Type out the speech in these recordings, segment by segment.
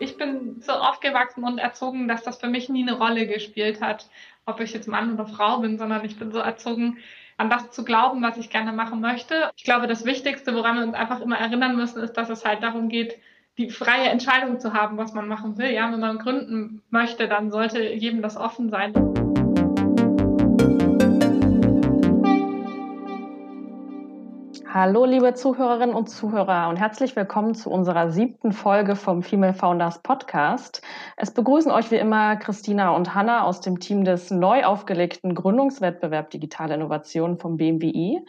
Ich bin so aufgewachsen und erzogen, dass das für mich nie eine Rolle gespielt hat, ob ich jetzt Mann oder Frau bin, sondern ich bin so erzogen, an das zu glauben, was ich gerne machen möchte. Ich glaube, das Wichtigste, woran wir uns einfach immer erinnern müssen, ist, dass es halt darum geht, die freie Entscheidung zu haben, was man machen will. Ja, wenn man gründen möchte, dann sollte jedem das offen sein. Hallo, liebe Zuhörerinnen und Zuhörer und herzlich willkommen zu unserer siebten Folge vom Female Founders Podcast. Es begrüßen euch wie immer Christina und Hanna aus dem Team des neu aufgelegten Gründungswettbewerb Digitale Innovation vom BMWI.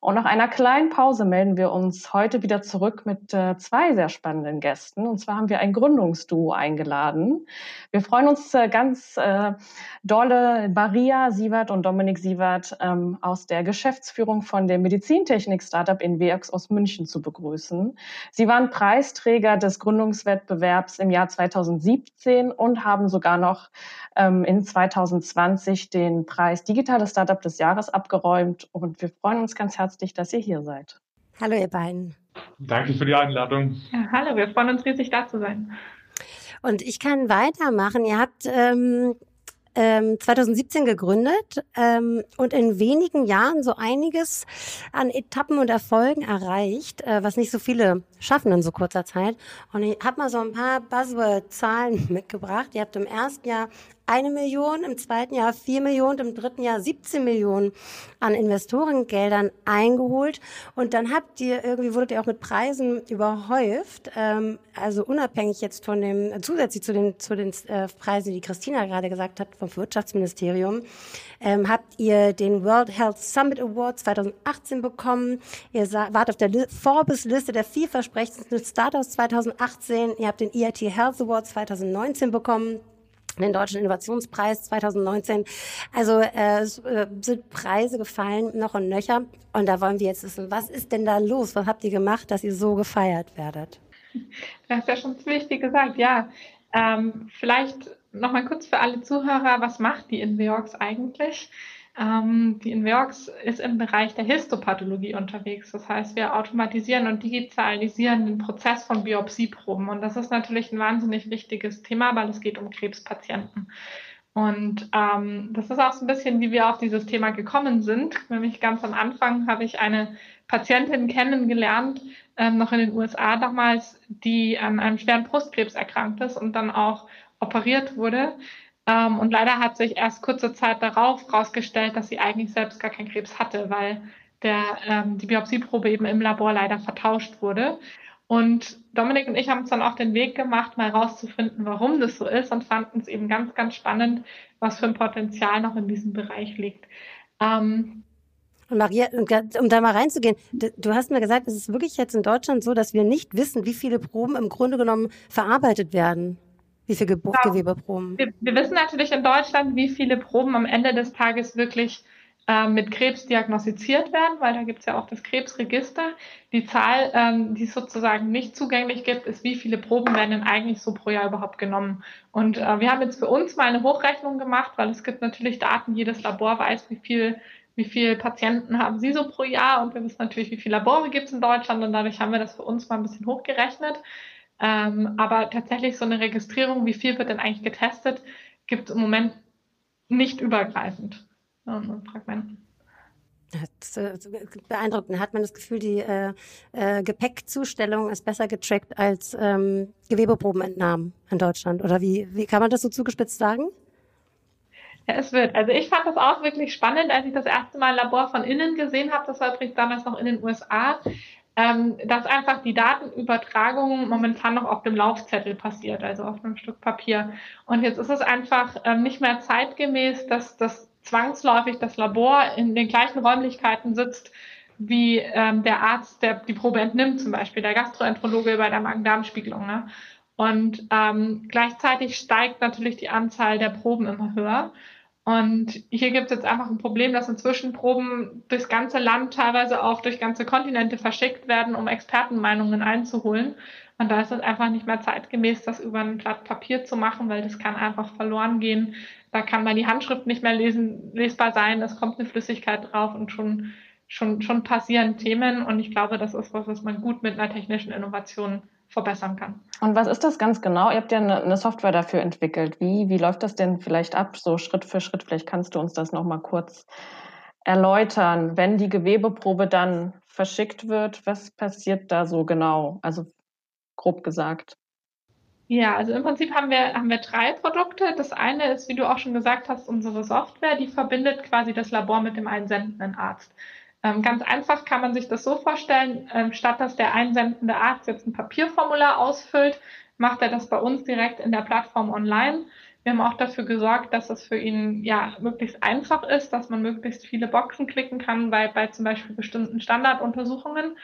Und nach einer kleinen Pause melden wir uns heute wieder zurück mit äh, zwei sehr spannenden Gästen. Und zwar haben wir ein Gründungsduo eingeladen. Wir freuen uns äh, ganz äh, dolle, Maria Sievert und Dominik Sievert ähm, aus der Geschäftsführung von der Medizintechnik-Startup Startup Invex aus München zu begrüßen. Sie waren Preisträger des Gründungswettbewerbs im Jahr 2017 und haben sogar noch ähm, in 2020 den Preis Digitales Startup des Jahres abgeräumt. Und wir freuen uns ganz herzlich, dass ihr hier seid. Hallo, ihr beiden. Danke für die Einladung. Ja, hallo, wir freuen uns riesig, da zu sein. Und ich kann weitermachen. Ihr habt ähm, ähm, 2017 gegründet ähm, und in wenigen Jahren so einiges an Etappen und Erfolgen erreicht, äh, was nicht so viele schaffen in so kurzer Zeit. Und ich habe mal so ein paar Buzzword-Zahlen mitgebracht. Ihr habt im ersten Jahr eine Million, im zweiten Jahr vier Millionen, im dritten Jahr 17 Millionen an Investorengeldern eingeholt. Und dann habt ihr irgendwie, wurdet ihr auch mit Preisen überhäuft. Ähm, also unabhängig jetzt von dem, zusätzlich zu den, zu den äh, Preisen, die Christina gerade gesagt hat, vom Wirtschaftsministerium, ähm, habt ihr den World Health Summit Award 2018 bekommen. Ihr wart auf der Forbes-Liste der vielversprechendsten Startups 2018. Ihr habt den EIT Health Award 2019 bekommen den Deutschen Innovationspreis 2019. Also äh, äh, sind Preise gefallen, noch und nöcher. Und da wollen wir jetzt wissen, was ist denn da los? Was habt ihr gemacht, dass ihr so gefeiert werdet? Das ist ja schon ziemlich viel gesagt, ja. Ähm, vielleicht nochmal kurz für alle Zuhörer, was macht die Inveox eigentlich? Ähm, die Inveox ist im Bereich der Histopathologie unterwegs. Das heißt, wir automatisieren und digitalisieren den Prozess von Biopsieproben. Und das ist natürlich ein wahnsinnig wichtiges Thema, weil es geht um Krebspatienten. Und ähm, das ist auch so ein bisschen, wie wir auf dieses Thema gekommen sind. Nämlich ganz am Anfang habe ich eine Patientin kennengelernt, ähm, noch in den USA damals, die an einem schweren Brustkrebs erkrankt ist und dann auch operiert wurde. Ähm, und leider hat sich erst kurze Zeit darauf herausgestellt, dass sie eigentlich selbst gar keinen Krebs hatte, weil der, ähm, die Biopsieprobe eben im Labor leider vertauscht wurde. Und Dominik und ich haben uns dann auch den Weg gemacht, mal herauszufinden, warum das so ist und fanden es eben ganz, ganz spannend, was für ein Potenzial noch in diesem Bereich liegt. Ähm, und Maria, um da mal reinzugehen, du hast mir gesagt, es ist wirklich jetzt in Deutschland so, dass wir nicht wissen, wie viele Proben im Grunde genommen verarbeitet werden. Wie viele Ge genau. Gewebeproben? Wir, wir, wissen natürlich in Deutschland, wie viele Proben am Ende des Tages wirklich äh, mit Krebs diagnostiziert werden, weil da gibt es ja auch das Krebsregister. Die Zahl, ähm, die es sozusagen nicht zugänglich gibt, ist, wie viele Proben werden denn eigentlich so pro Jahr überhaupt genommen. Und äh, wir haben jetzt für uns mal eine Hochrechnung gemacht, weil es gibt natürlich Daten, jedes Labor weiß, wie viel wie viele Patienten haben Sie so pro Jahr und wir wissen natürlich, wie viele Labore gibt es in Deutschland und dadurch haben wir das für uns mal ein bisschen hochgerechnet. Ähm, aber tatsächlich so eine Registrierung, wie viel wird denn eigentlich getestet, gibt es im Moment nicht übergreifend. Ähm, Fragmenten. Das ist beeindruckend. Da hat man das Gefühl, die äh, äh, Gepäckzustellung ist besser getrackt als ähm, Gewebeprobenentnahmen in Deutschland. Oder wie, wie kann man das so zugespitzt sagen? Ja, es wird. Also ich fand das auch wirklich spannend, als ich das erste Mal ein Labor von innen gesehen habe. Das war übrigens damals noch in den USA dass einfach die Datenübertragung momentan noch auf dem Laufzettel passiert, also auf einem Stück Papier. Und jetzt ist es einfach ähm, nicht mehr zeitgemäß, dass das zwangsläufig das Labor in den gleichen Räumlichkeiten sitzt wie ähm, der Arzt, der die Probe entnimmt, zum Beispiel der Gastroenterologe bei der Magen-Darm-Spiegelung. Ne? Und ähm, gleichzeitig steigt natürlich die Anzahl der Proben immer höher. Und hier gibt es jetzt einfach ein Problem, dass inzwischen Proben durchs ganze Land, teilweise auch durch ganze Kontinente verschickt werden, um Expertenmeinungen einzuholen. Und da ist es einfach nicht mehr zeitgemäß, das über ein Blatt Papier zu machen, weil das kann einfach verloren gehen. Da kann man die Handschrift nicht mehr lesen, lesbar sein, es kommt eine Flüssigkeit drauf und schon, schon, schon passieren Themen. Und ich glaube, das ist was, was man gut mit einer technischen Innovation verbessern kann. Und was ist das ganz genau? Ihr habt ja eine, eine, Software dafür entwickelt. Wie, wie läuft das denn vielleicht ab, so Schritt für Schritt? Vielleicht kannst du uns das nochmal kurz erläutern. Wenn die Gewebeprobe dann verschickt wird, was passiert da so genau? Also grob gesagt. Ja, also im Prinzip haben wir, haben wir drei Produkte. Das eine ist, wie du auch schon gesagt hast, unsere Software, die verbindet quasi das Labor mit dem einsendenden Arzt. Ähm, ganz einfach kann man sich das so vorstellen, ähm, statt dass der einsendende Arzt jetzt ein Papierformular ausfüllt, macht er das bei uns direkt in der Plattform online. Wir haben auch dafür gesorgt, dass es für ihn ja möglichst einfach ist, dass man möglichst viele Boxen klicken kann bei, bei zum Beispiel bestimmten Standarduntersuchungen.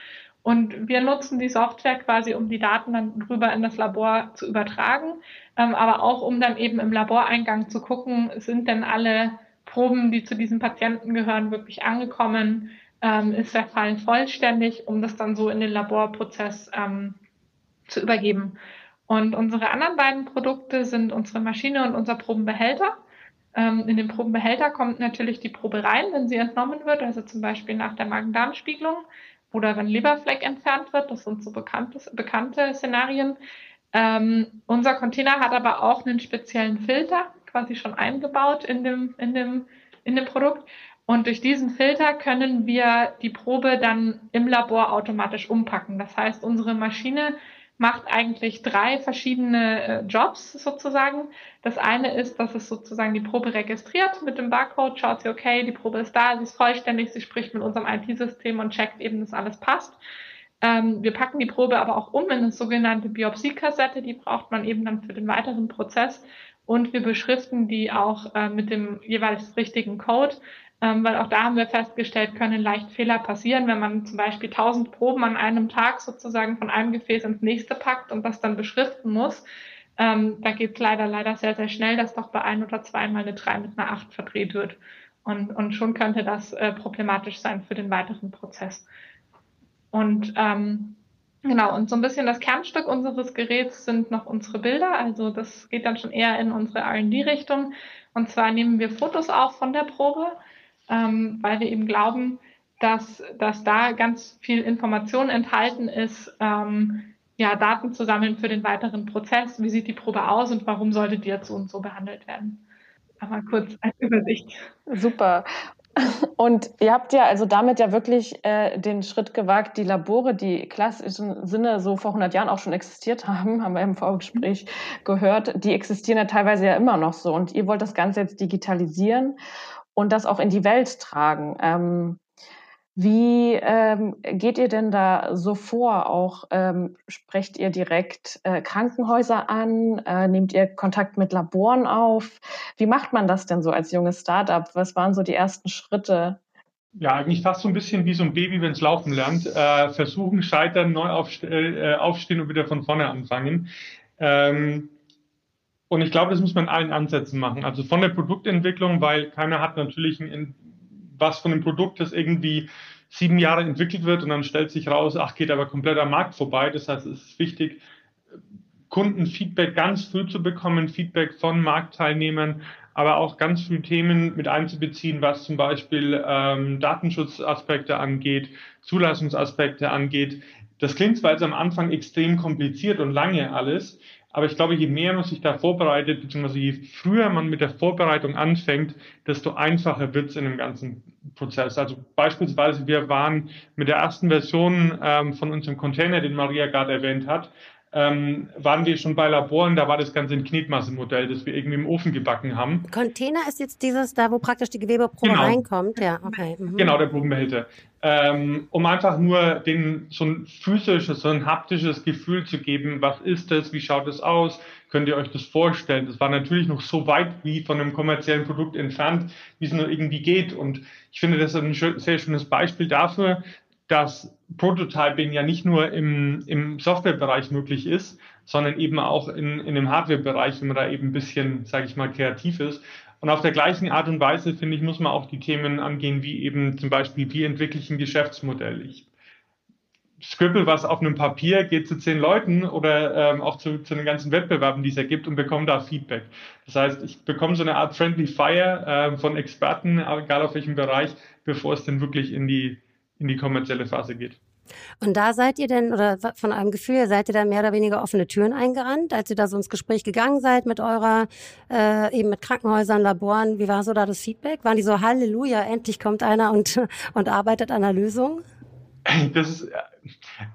Und wir nutzen die Software quasi, um die Daten dann rüber in das Labor zu übertragen, ähm, aber auch um dann eben im Laboreingang zu gucken, sind denn alle Proben, die zu diesem Patienten gehören, wirklich angekommen? Ähm, ist der Fall vollständig, um das dann so in den Laborprozess ähm, zu übergeben. Und unsere anderen beiden Produkte sind unsere Maschine und unser Probenbehälter. Ähm, in den Probenbehälter kommt natürlich die Probe rein, wenn sie entnommen wird, also zum Beispiel nach der Magen-Darm-Spiegelung oder wenn Leberfleck entfernt wird. Das sind so bekannte, bekannte Szenarien. Ähm, unser Container hat aber auch einen speziellen Filter quasi schon eingebaut in dem, in dem, in dem Produkt. Und durch diesen Filter können wir die Probe dann im Labor automatisch umpacken. Das heißt, unsere Maschine macht eigentlich drei verschiedene äh, Jobs sozusagen. Das eine ist, dass es sozusagen die Probe registriert mit dem Barcode, schaut sie, okay, die Probe ist da, sie ist vollständig, sie spricht mit unserem IT-System und checkt eben, dass alles passt. Ähm, wir packen die Probe aber auch um in eine sogenannte Biopsiekassette, die braucht man eben dann für den weiteren Prozess. Und wir beschriften die auch äh, mit dem jeweils richtigen Code, weil auch da haben wir festgestellt, können leicht Fehler passieren, wenn man zum Beispiel 1000 Proben an einem Tag sozusagen von einem Gefäß ins nächste packt und das dann beschriften muss. Ähm, da geht es leider, leider sehr, sehr schnell, dass doch bei ein oder zweimal eine 3 mit einer 8 verdreht wird. Und, und schon könnte das äh, problematisch sein für den weiteren Prozess. Und ähm, genau, und so ein bisschen das Kernstück unseres Geräts sind noch unsere Bilder. Also das geht dann schon eher in unsere RD-Richtung. Und zwar nehmen wir Fotos auf von der Probe ähm, weil wir eben glauben, dass, dass da ganz viel Information enthalten ist, ähm, ja, Daten zu sammeln für den weiteren Prozess. Wie sieht die Probe aus und warum sollte die jetzt so und so behandelt werden? Aber kurz als Übersicht. Super. Und ihr habt ja also damit ja wirklich äh, den Schritt gewagt, die Labore, die klassischen Sinne so vor 100 Jahren auch schon existiert haben, haben wir im Vorgespräch gehört, die existieren ja teilweise ja immer noch so. Und ihr wollt das Ganze jetzt digitalisieren und das auch in die Welt tragen. Ähm, wie ähm, geht ihr denn da so vor? Auch ähm, sprecht ihr direkt äh, Krankenhäuser an? Äh, nehmt ihr Kontakt mit Laboren auf? Wie macht man das denn so als junges Startup? Was waren so die ersten Schritte? Ja, eigentlich fast so ein bisschen wie so ein Baby, wenn es laufen lernt. Äh, versuchen, scheitern, neu aufste äh, aufstehen und wieder von vorne anfangen. Ähm, und ich glaube, das muss man in allen Ansätzen machen. Also von der Produktentwicklung, weil keiner hat natürlich ein, was von dem Produkt, das irgendwie sieben Jahre entwickelt wird und dann stellt sich raus, ach, geht aber komplett am Markt vorbei. Das heißt, es ist wichtig, Kundenfeedback ganz früh zu bekommen, Feedback von Marktteilnehmern, aber auch ganz früh Themen mit einzubeziehen, was zum Beispiel ähm, Datenschutzaspekte angeht, Zulassungsaspekte angeht. Das klingt zwar jetzt am Anfang extrem kompliziert und lange alles, aber ich glaube, je mehr man sich da vorbereitet, beziehungsweise je früher man mit der Vorbereitung anfängt, desto einfacher wird es in dem ganzen Prozess. Also beispielsweise, wir waren mit der ersten Version ähm, von unserem Container, den Maria gerade erwähnt hat, ähm, waren wir schon bei Laboren, da war das Ganze ein Knetmassemodell, das wir irgendwie im Ofen gebacken haben. Container ist jetzt dieses, da wo praktisch die Gewebeprobe genau. reinkommt, ja, okay. Mhm. Genau, der Probenbehälter. Ähm, um einfach nur den, so ein physisches, so ein haptisches Gefühl zu geben, was ist das, wie schaut es aus, könnt ihr euch das vorstellen? Das war natürlich noch so weit wie von einem kommerziellen Produkt entfernt, wie es nur irgendwie geht. Und ich finde, das ist ein sehr schönes Beispiel dafür, dass Prototyping ja nicht nur im, im Softwarebereich möglich ist, sondern eben auch in, in dem Hardwarebereich, wenn man da eben ein bisschen, sage ich mal, kreativ ist. Und auf der gleichen Art und Weise, finde ich, muss man auch die Themen angehen, wie eben zum Beispiel, wie entwickle ich ein Geschäftsmodell? Ich scribble was auf einem Papier, geht zu zehn Leuten oder ähm, auch zu, zu den ganzen Wettbewerben, die es ergibt und bekomme da Feedback. Das heißt, ich bekomme so eine Art Friendly Fire äh, von Experten, egal auf welchem Bereich, bevor es denn wirklich in die in die kommerzielle Phase geht. Und da seid ihr denn, oder von eurem Gefühl, seid ihr da mehr oder weniger offene Türen eingerannt, als ihr da so ins Gespräch gegangen seid mit eurer, äh, eben mit Krankenhäusern, Laboren? Wie war so da das Feedback? Waren die so, Halleluja, endlich kommt einer und, und arbeitet an einer Lösung? Das ist,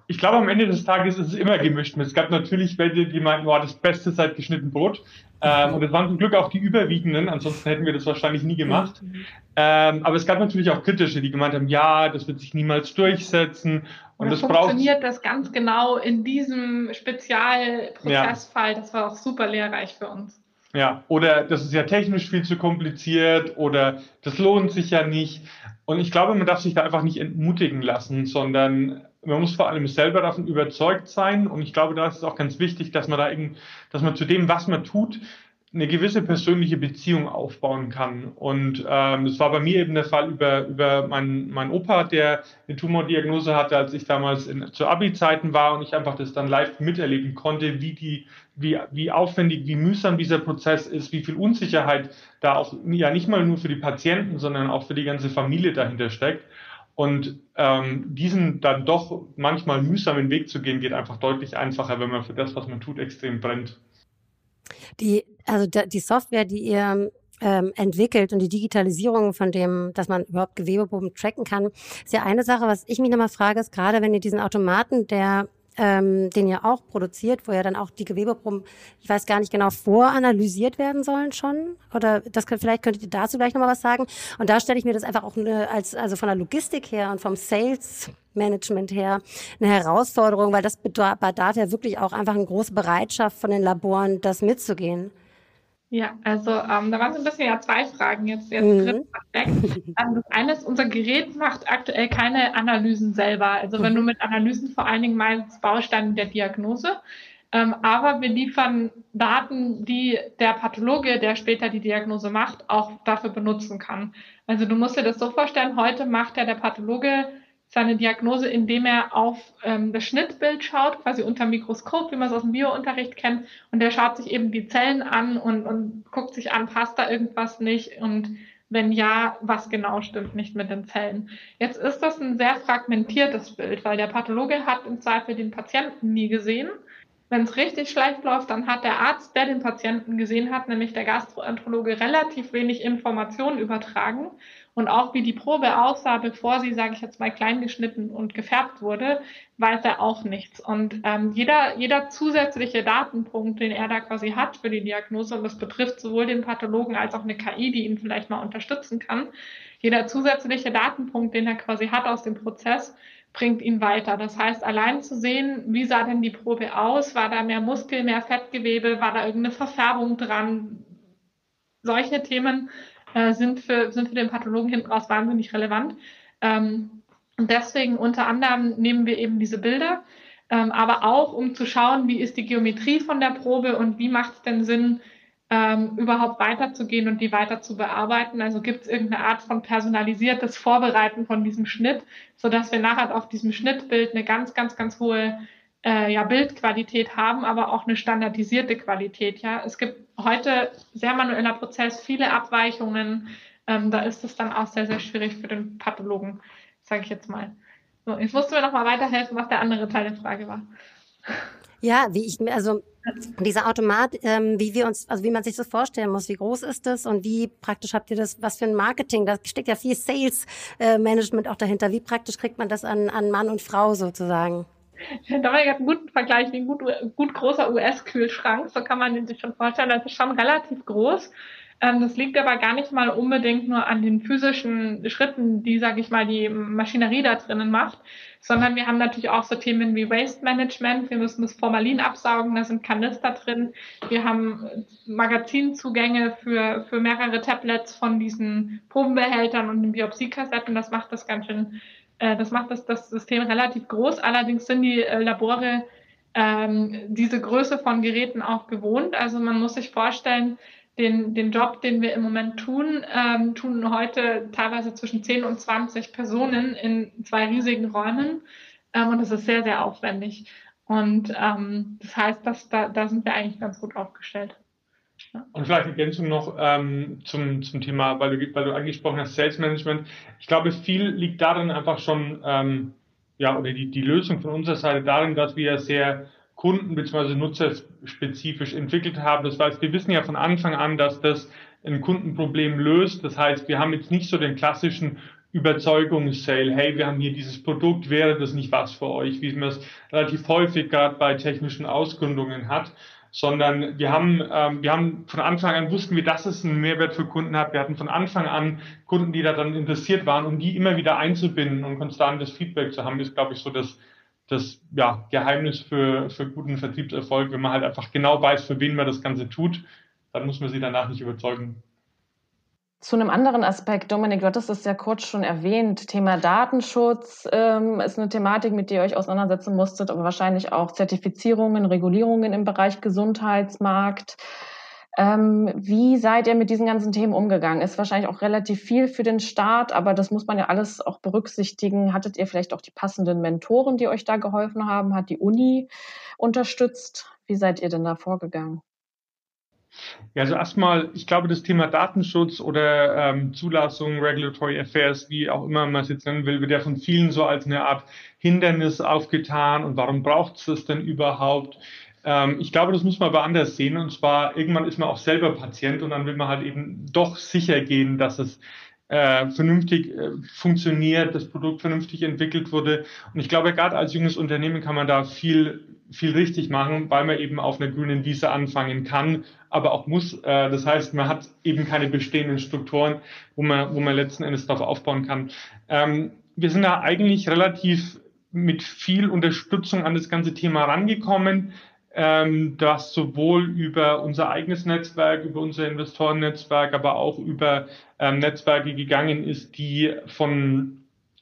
ich glaube, am Ende des Tages ist es immer gemischt. Es gab natürlich welche, die meinten, oh, das Beste seit geschnitten Brot. Ähm, und es waren zum Glück auch die überwiegenden, ansonsten hätten wir das wahrscheinlich nie gemacht. Ähm, aber es gab natürlich auch kritische, die gemeint haben, ja, das wird sich niemals durchsetzen. Und Oder das funktioniert das ganz genau in diesem Spezialprozessfall. Ja. Das war auch super lehrreich für uns. Ja, oder das ist ja technisch viel zu kompliziert oder das lohnt sich ja nicht. Und ich glaube, man darf sich da einfach nicht entmutigen lassen, sondern man muss vor allem selber davon überzeugt sein. Und ich glaube, da ist es auch ganz wichtig, dass man da eben, dass man zu dem, was man tut, eine gewisse persönliche Beziehung aufbauen kann. Und ähm, das war bei mir eben der Fall über, über meinen mein Opa, der eine Tumordiagnose hatte, als ich damals in, zu Abi-Zeiten war und ich einfach das dann live miterleben konnte, wie die, wie, wie aufwendig, wie mühsam dieser Prozess ist, wie viel Unsicherheit da auch ja nicht mal nur für die Patienten, sondern auch für die ganze Familie dahinter steckt. Und ähm, diesen dann doch manchmal mühsamen Weg zu gehen, geht einfach deutlich einfacher, wenn man für das, was man tut, extrem brennt. Die, also die Software, die ihr ähm, entwickelt und die Digitalisierung von dem, dass man überhaupt Gewebeproben tracken kann, ist ja eine Sache, was ich mich nochmal frage, ist gerade, wenn ihr diesen Automaten, der ähm, den ihr auch produziert, wo ja dann auch die Gewebeproben, ich weiß gar nicht genau, voranalysiert werden sollen schon. Oder das könnt, vielleicht könntet ihr dazu gleich nochmal was sagen. Und da stelle ich mir das einfach auch eine, als, also von der Logistik her und vom Sales Management her eine Herausforderung, weil das bedarf ja wirklich auch einfach eine große Bereitschaft von den Laboren, das mitzugehen. Ja, also ähm, da waren so ein bisschen ja zwei Fragen jetzt, jetzt mhm. drin versteckt. Ähm, das eine ist, unser Gerät macht aktuell keine Analysen selber. Also wenn du mhm. mit Analysen vor allen Dingen meinst Bausteine der Diagnose. Ähm, aber wir liefern Daten, die der Pathologe, der später die Diagnose macht, auch dafür benutzen kann. Also du musst dir das so vorstellen, heute macht ja der Pathologe seine Diagnose, indem er auf ähm, das Schnittbild schaut, quasi unter Mikroskop, wie man es aus dem Biounterricht kennt. Und der schaut sich eben die Zellen an und, und guckt sich an, passt da irgendwas nicht und wenn ja, was genau stimmt nicht mit den Zellen. Jetzt ist das ein sehr fragmentiertes Bild, weil der Pathologe hat im Zweifel den Patienten nie gesehen. Wenn es richtig schlecht läuft, dann hat der Arzt, der den Patienten gesehen hat, nämlich der Gastroenterologe, relativ wenig Informationen übertragen und auch wie die Probe aussah, bevor sie, sage ich jetzt mal, klein geschnitten und gefärbt wurde, weiß er auch nichts. Und ähm, jeder, jeder zusätzliche Datenpunkt, den er da quasi hat für die Diagnose, und das betrifft sowohl den Pathologen als auch eine KI, die ihn vielleicht mal unterstützen kann, jeder zusätzliche Datenpunkt, den er quasi hat aus dem Prozess, bringt ihn weiter. Das heißt, allein zu sehen, wie sah denn die Probe aus? War da mehr Muskel, mehr Fettgewebe? War da irgendeine Verfärbung dran? Solche Themen äh, sind, für, sind für den Pathologen hinten raus wahnsinnig relevant. Ähm, und deswegen unter anderem nehmen wir eben diese Bilder, ähm, aber auch um zu schauen, wie ist die Geometrie von der Probe und wie macht es denn Sinn, ähm, überhaupt weiterzugehen und die weiter zu bearbeiten. Also gibt es irgendeine Art von personalisiertes Vorbereiten von diesem Schnitt, sodass wir nachher auf diesem Schnittbild eine ganz, ganz, ganz hohe äh, ja, Bildqualität haben, aber auch eine standardisierte Qualität. Ja, es gibt heute sehr manueller Prozess, viele Abweichungen. Ähm, da ist es dann auch sehr, sehr schwierig für den Pathologen, sage ich jetzt mal. So, jetzt musst du mir noch mal weiterhelfen, was der andere Teil der Frage war. Ja, wie ich mir, also dieser Automat, ähm, wie wir uns, also wie man sich das vorstellen muss, wie groß ist das und wie praktisch habt ihr das, was für ein Marketing, da steckt ja viel Sales äh, Management auch dahinter. Wie praktisch kriegt man das an, an Mann und Frau sozusagen? Da war ja einen guten Vergleich ein gut, gut großer US-Kühlschrank. So kann man sich schon vorstellen. Das ist schon relativ groß. Ähm, das liegt aber gar nicht mal unbedingt nur an den physischen Schritten, die, sage ich mal, die Maschinerie da drinnen macht, sondern wir haben natürlich auch so Themen wie Waste Management. Wir müssen das Formalin absaugen, da sind Kanister drin. Wir haben Magazinzugänge für, für mehrere Tablets von diesen Probenbehältern und den Biopsiekassetten. Das macht das ganz schön das macht das, das System relativ groß. Allerdings sind die äh, Labore ähm, diese Größe von Geräten auch gewohnt. Also man muss sich vorstellen, den, den Job, den wir im Moment tun, ähm, tun heute teilweise zwischen 10 und 20 Personen in zwei riesigen Räumen. Ähm, und das ist sehr, sehr aufwendig. Und ähm, das heißt, dass, da, da sind wir eigentlich ganz gut aufgestellt. Und vielleicht Ergänzung noch ähm, zum, zum Thema, weil du, weil du angesprochen hast, Sales Management. Ich glaube, viel liegt darin einfach schon, ähm, ja, oder die, die Lösung von unserer Seite darin, dass wir sehr kunden- bzw. nutzerspezifisch entwickelt haben. Das heißt, wir wissen ja von Anfang an, dass das ein Kundenproblem löst. Das heißt, wir haben jetzt nicht so den klassischen Überzeugungssale, hey, wir haben hier dieses Produkt, wäre das nicht was für euch, wie man es relativ häufig gerade bei technischen Ausgründungen hat, sondern wir haben, ähm, wir haben von Anfang an wussten wir, dass es einen Mehrwert für Kunden hat. Wir hatten von Anfang an Kunden, die daran interessiert waren, um die immer wieder einzubinden und konstantes Feedback zu haben, ist, glaube ich, so das, das ja, Geheimnis für, für guten Vertriebserfolg, wenn man halt einfach genau weiß, für wen man das Ganze tut, dann muss man sie danach nicht überzeugen. Zu einem anderen Aspekt, Dominik, du hattest es ja kurz schon erwähnt, Thema Datenschutz ähm, ist eine Thematik, mit der ihr euch auseinandersetzen musstet, aber wahrscheinlich auch Zertifizierungen, Regulierungen im Bereich Gesundheitsmarkt. Ähm, wie seid ihr mit diesen ganzen Themen umgegangen? Ist wahrscheinlich auch relativ viel für den Staat, aber das muss man ja alles auch berücksichtigen. Hattet ihr vielleicht auch die passenden Mentoren, die euch da geholfen haben? Hat die Uni unterstützt? Wie seid ihr denn da vorgegangen? Ja, also erstmal, ich glaube, das Thema Datenschutz oder ähm, Zulassung, Regulatory Affairs, wie auch immer man es jetzt nennen will, wird ja von vielen so als eine Art Hindernis aufgetan. Und warum braucht es das denn überhaupt? Ähm, ich glaube, das muss man aber anders sehen. Und zwar, irgendwann ist man auch selber Patient und dann will man halt eben doch sicher gehen, dass es äh, vernünftig äh, funktioniert, das Produkt vernünftig entwickelt wurde. Und ich glaube, gerade als junges Unternehmen kann man da viel, viel richtig machen, weil man eben auf einer grünen Wiese anfangen kann, aber auch muss. Äh, das heißt, man hat eben keine bestehenden Strukturen, wo man, wo man letzten Endes darauf aufbauen kann. Ähm, wir sind da eigentlich relativ mit viel Unterstützung an das ganze Thema rangekommen ähm, das sowohl über unser eigenes Netzwerk, über unser Investorennetzwerk, aber auch über ähm, Netzwerke gegangen ist, die von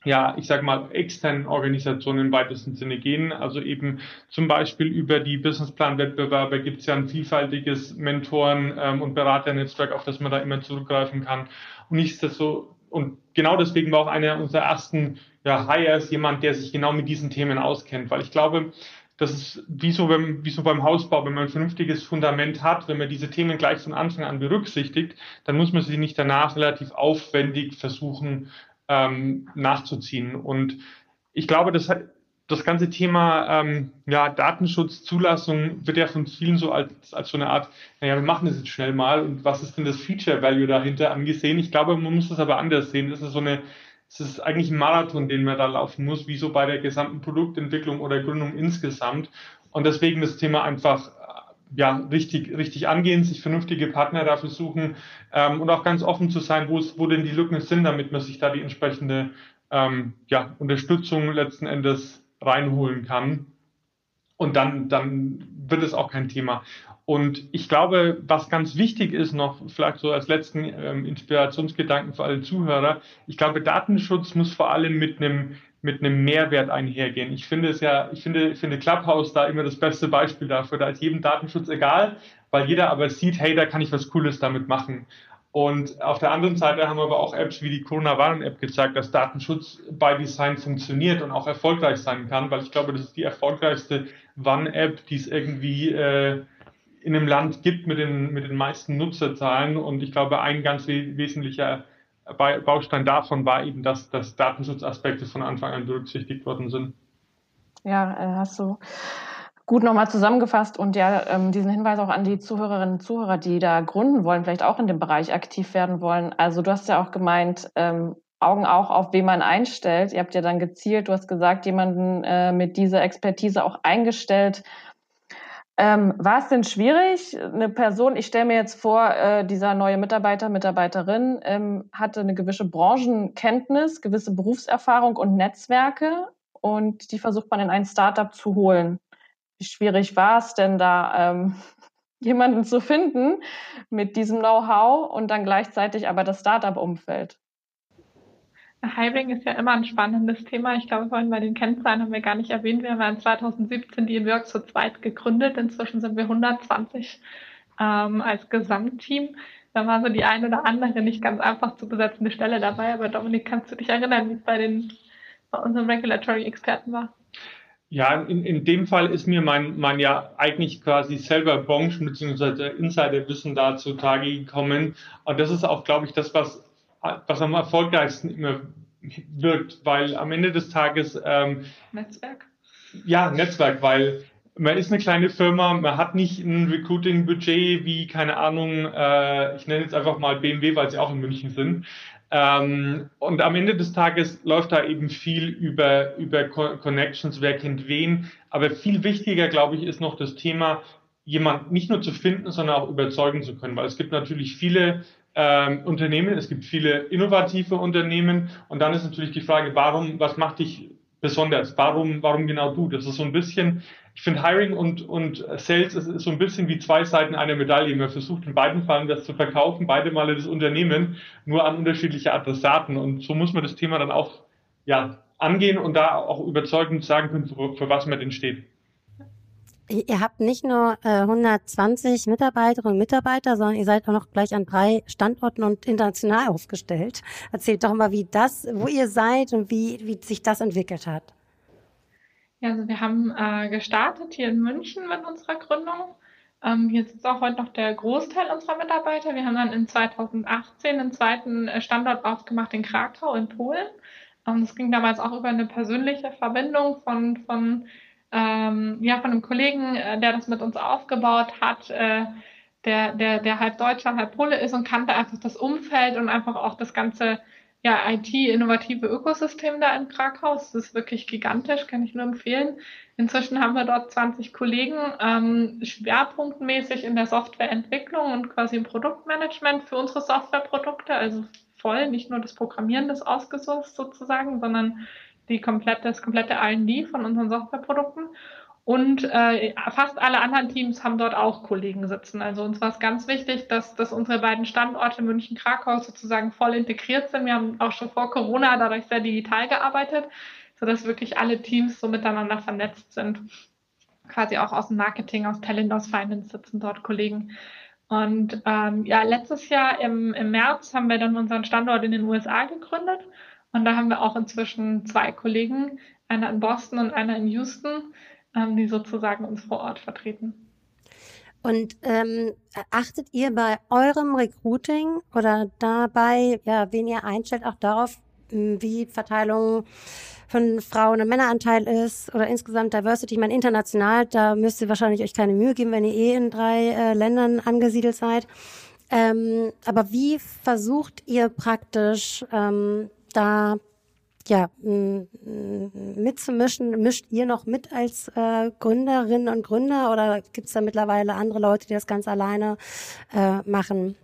ja, ich sage mal, externen Organisationen im weitesten Sinne gehen. Also eben zum Beispiel über die Businessplan-Wettbewerbe gibt es ja ein vielfältiges Mentoren- ähm, und Beraternetzwerk, auf das man da immer zurückgreifen kann. Und nicht so, und genau deswegen war auch einer unserer ersten ja, Hires jemand, der sich genau mit diesen Themen auskennt, weil ich glaube, das ist wie so, beim, wie so beim Hausbau, wenn man ein vernünftiges Fundament hat, wenn man diese Themen gleich von Anfang an berücksichtigt, dann muss man sie nicht danach relativ aufwendig versuchen ähm, nachzuziehen. Und ich glaube, das, das ganze Thema ähm, ja, Datenschutz, Zulassung wird ja von vielen so als, als so eine Art, naja, wir machen das jetzt schnell mal und was ist denn das Feature Value dahinter angesehen? Ich glaube, man muss das aber anders sehen. Das ist so eine es ist eigentlich ein Marathon, den man da laufen muss, wie so bei der gesamten Produktentwicklung oder Gründung insgesamt. Und deswegen das Thema einfach ja, richtig, richtig angehen, sich vernünftige Partner dafür suchen ähm, und auch ganz offen zu sein, wo, es, wo denn die Lücken sind, damit man sich da die entsprechende ähm, ja, Unterstützung letzten Endes reinholen kann. Und dann, dann wird es auch kein Thema. Und ich glaube, was ganz wichtig ist noch, vielleicht so als letzten ähm, Inspirationsgedanken für alle Zuhörer, ich glaube, Datenschutz muss vor allem mit einem mit einem Mehrwert einhergehen. Ich finde es ja, ich finde, ich finde Clubhouse da immer das beste Beispiel dafür. Da ist jedem Datenschutz egal, weil jeder aber sieht, hey, da kann ich was Cooles damit machen. Und auf der anderen Seite haben wir aber auch Apps wie die Corona-Warn-App gezeigt, dass Datenschutz bei Design funktioniert und auch erfolgreich sein kann, weil ich glaube, das ist die erfolgreichste Warn-App, die es irgendwie äh, in einem Land gibt mit den, mit den meisten Nutzerzahlen. Und ich glaube, ein ganz wesentlicher Baustein davon war eben, dass, dass Datenschutzaspekte von Anfang an berücksichtigt worden sind. Ja, äh, hast du gut nochmal zusammengefasst und ja, ähm, diesen Hinweis auch an die Zuhörerinnen und Zuhörer, die da gründen wollen, vielleicht auch in dem Bereich aktiv werden wollen. Also du hast ja auch gemeint, ähm, Augen auch auf wen man einstellt. Ihr habt ja dann gezielt, du hast gesagt, jemanden äh, mit dieser Expertise auch eingestellt ähm, war es denn schwierig? Eine Person, ich stelle mir jetzt vor, äh, dieser neue Mitarbeiter, Mitarbeiterin ähm, hatte eine gewisse Branchenkenntnis, gewisse Berufserfahrung und Netzwerke und die versucht man in ein Startup zu holen. Wie schwierig war es denn da, ähm, jemanden zu finden mit diesem Know-how und dann gleichzeitig aber das Startup-Umfeld? Hiring ist ja immer ein spannendes Thema. Ich glaube, vorhin bei den Kennzahlen haben wir gar nicht erwähnt. Wir haben 2017 die Inwork zu zweit gegründet. Inzwischen sind wir 120 ähm, als Gesamtteam. Da war so die eine oder andere nicht ganz einfach zu besetzende Stelle dabei. Aber Dominik, kannst du dich erinnern, wie es bei, den, bei unseren Regulatory-Experten war? Ja, in, in dem Fall ist mir mein, mein ja eigentlich quasi selber Branchen- bzw. Insiderwissen da zutage gekommen. Und das ist auch, glaube ich, das, was was am erfolgreichsten immer wirkt, weil am Ende des Tages ähm, Netzwerk. Ja, Netzwerk, weil man ist eine kleine Firma, man hat nicht ein Recruiting-Budget wie, keine Ahnung, äh, ich nenne jetzt einfach mal BMW, weil sie auch in München sind. Ähm, und am Ende des Tages läuft da eben viel über, über Connections, wer kennt wen. Aber viel wichtiger, glaube ich, ist noch das Thema, jemand nicht nur zu finden, sondern auch überzeugen zu können. Weil es gibt natürlich viele ähm, Unternehmen, es gibt viele innovative Unternehmen und dann ist natürlich die Frage, warum, was macht dich besonders? Warum, warum genau du? Das ist so ein bisschen, ich finde Hiring und, und Sales ist, ist so ein bisschen wie zwei Seiten einer Medaille. Man versucht in beiden Fällen das zu verkaufen, beide Male das Unternehmen, nur an unterschiedliche Adressaten. Und so muss man das Thema dann auch ja, angehen und da auch überzeugend sagen können, für, für was man denn steht. Ihr habt nicht nur äh, 120 Mitarbeiterinnen und Mitarbeiter, sondern ihr seid auch noch gleich an drei Standorten und international aufgestellt. Erzählt doch mal, wie das, wo ihr seid und wie, wie sich das entwickelt hat. Ja, also wir haben äh, gestartet hier in München mit unserer Gründung. Ähm, hier sitzt auch heute noch der Großteil unserer Mitarbeiter. Wir haben dann in 2018 einen zweiten äh, Standort aufgemacht in Krakau in Polen. Ähm, das ging damals auch über eine persönliche Verbindung von, von ähm, ja, von einem Kollegen, äh, der das mit uns aufgebaut hat, äh, der, der, der halb Deutscher, halb Pole ist und kannte einfach das Umfeld und einfach auch das ganze ja, IT-innovative Ökosystem da in Krakau. Das ist wirklich gigantisch, kann ich nur empfehlen. Inzwischen haben wir dort 20 Kollegen, ähm, schwerpunktmäßig in der Softwareentwicklung und quasi im Produktmanagement für unsere Softwareprodukte, also voll, nicht nur das Programmieren des ausgesourced sozusagen, sondern die komplette, das komplette R&D von unseren Softwareprodukten. Und äh, fast alle anderen Teams haben dort auch Kollegen sitzen. Also uns war es ganz wichtig, dass, dass unsere beiden Standorte München-Krakau sozusagen voll integriert sind. Wir haben auch schon vor Corona dadurch sehr digital gearbeitet, sodass wirklich alle Teams so miteinander vernetzt sind. Quasi auch aus dem Marketing, aus Talent, aus Finance sitzen dort Kollegen. Und ähm, ja, letztes Jahr im, im März haben wir dann unseren Standort in den USA gegründet und da haben wir auch inzwischen zwei Kollegen, einer in Boston und einer in Houston, ähm, die sozusagen uns vor Ort vertreten. Und ähm, achtet ihr bei eurem Recruiting oder dabei, ja, wen ihr einstellt, auch darauf, wie Verteilung von Frauen- und Männeranteil ist oder insgesamt Diversity? Ich meine, international, da müsst ihr wahrscheinlich euch keine Mühe geben, wenn ihr eh in drei äh, Ländern angesiedelt seid. Ähm, aber wie versucht ihr praktisch ähm, da ja, mitzumischen. Mischt ihr noch mit als äh, Gründerinnen und Gründer oder gibt es da mittlerweile andere Leute, die das ganz alleine äh, machen?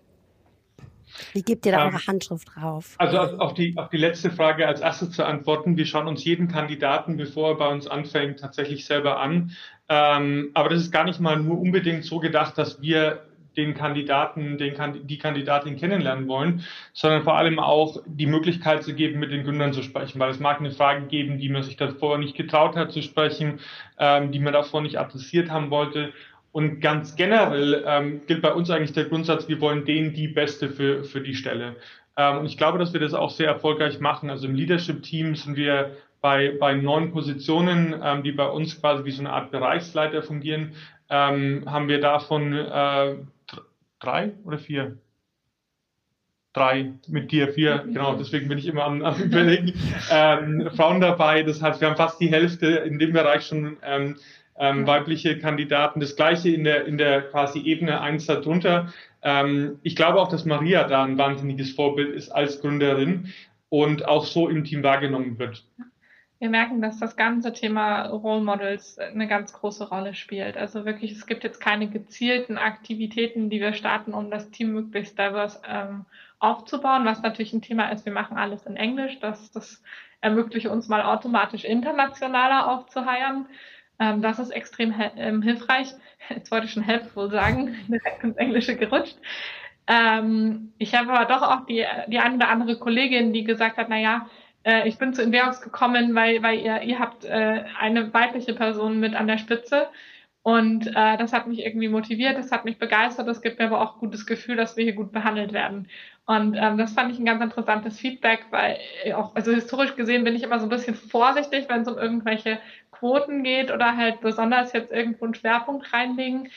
Wie gebt ihr da ähm, eure Handschrift drauf? Also auf die, auf die letzte Frage als erstes zu antworten. Wir schauen uns jeden Kandidaten, bevor er bei uns anfängt, tatsächlich selber an. Ähm, aber das ist gar nicht mal nur unbedingt so gedacht, dass wir den Kandidaten, den, die Kandidatin kennenlernen wollen, sondern vor allem auch die Möglichkeit zu geben, mit den Gründern zu sprechen, weil es mag eine Frage geben, die man sich davor nicht getraut hat zu sprechen, ähm, die man davor nicht adressiert haben wollte. Und ganz generell ähm, gilt bei uns eigentlich der Grundsatz, wir wollen denen die Beste für, für die Stelle. Ähm, und ich glaube, dass wir das auch sehr erfolgreich machen. Also im Leadership-Team sind wir bei, bei neun Positionen, ähm, die bei uns quasi wie so eine Art Bereichsleiter fungieren, ähm, haben wir davon äh, drei oder vier? Drei mit dir, vier, genau, deswegen bin ich immer am, am überlegen. Ähm, Frauen dabei, das heißt, wir haben fast die Hälfte in dem Bereich schon ähm, ähm, weibliche Kandidaten. Das gleiche in der, in der quasi Ebene eins darunter. Ähm, ich glaube auch, dass Maria da ein wahnsinniges Vorbild ist als Gründerin und auch so im Team wahrgenommen wird wir merken, dass das ganze Thema Role Models eine ganz große Rolle spielt. Also wirklich, es gibt jetzt keine gezielten Aktivitäten, die wir starten, um das Team möglichst divers ähm, aufzubauen, was natürlich ein Thema ist. Wir machen alles in Englisch. Das, das ermöglicht uns mal automatisch internationaler aufzuheiern. Ähm, das ist extrem ähm, hilfreich. Jetzt wollte ich schon helpful sagen, direkt ins Englische gerutscht. Ähm, ich habe aber doch auch die, die eine oder andere Kollegin, die gesagt hat, na ja, äh, ich bin zu Inverox gekommen, weil, weil ihr, ihr habt äh, eine weibliche Person mit an der Spitze. Und äh, das hat mich irgendwie motiviert, das hat mich begeistert, das gibt mir aber auch gutes Gefühl, dass wir hier gut behandelt werden. Und ähm, das fand ich ein ganz interessantes Feedback, weil auch, also historisch gesehen bin ich immer so ein bisschen vorsichtig, wenn es um irgendwelche Quoten geht oder halt besonders jetzt irgendwo einen Schwerpunkt reinlegen.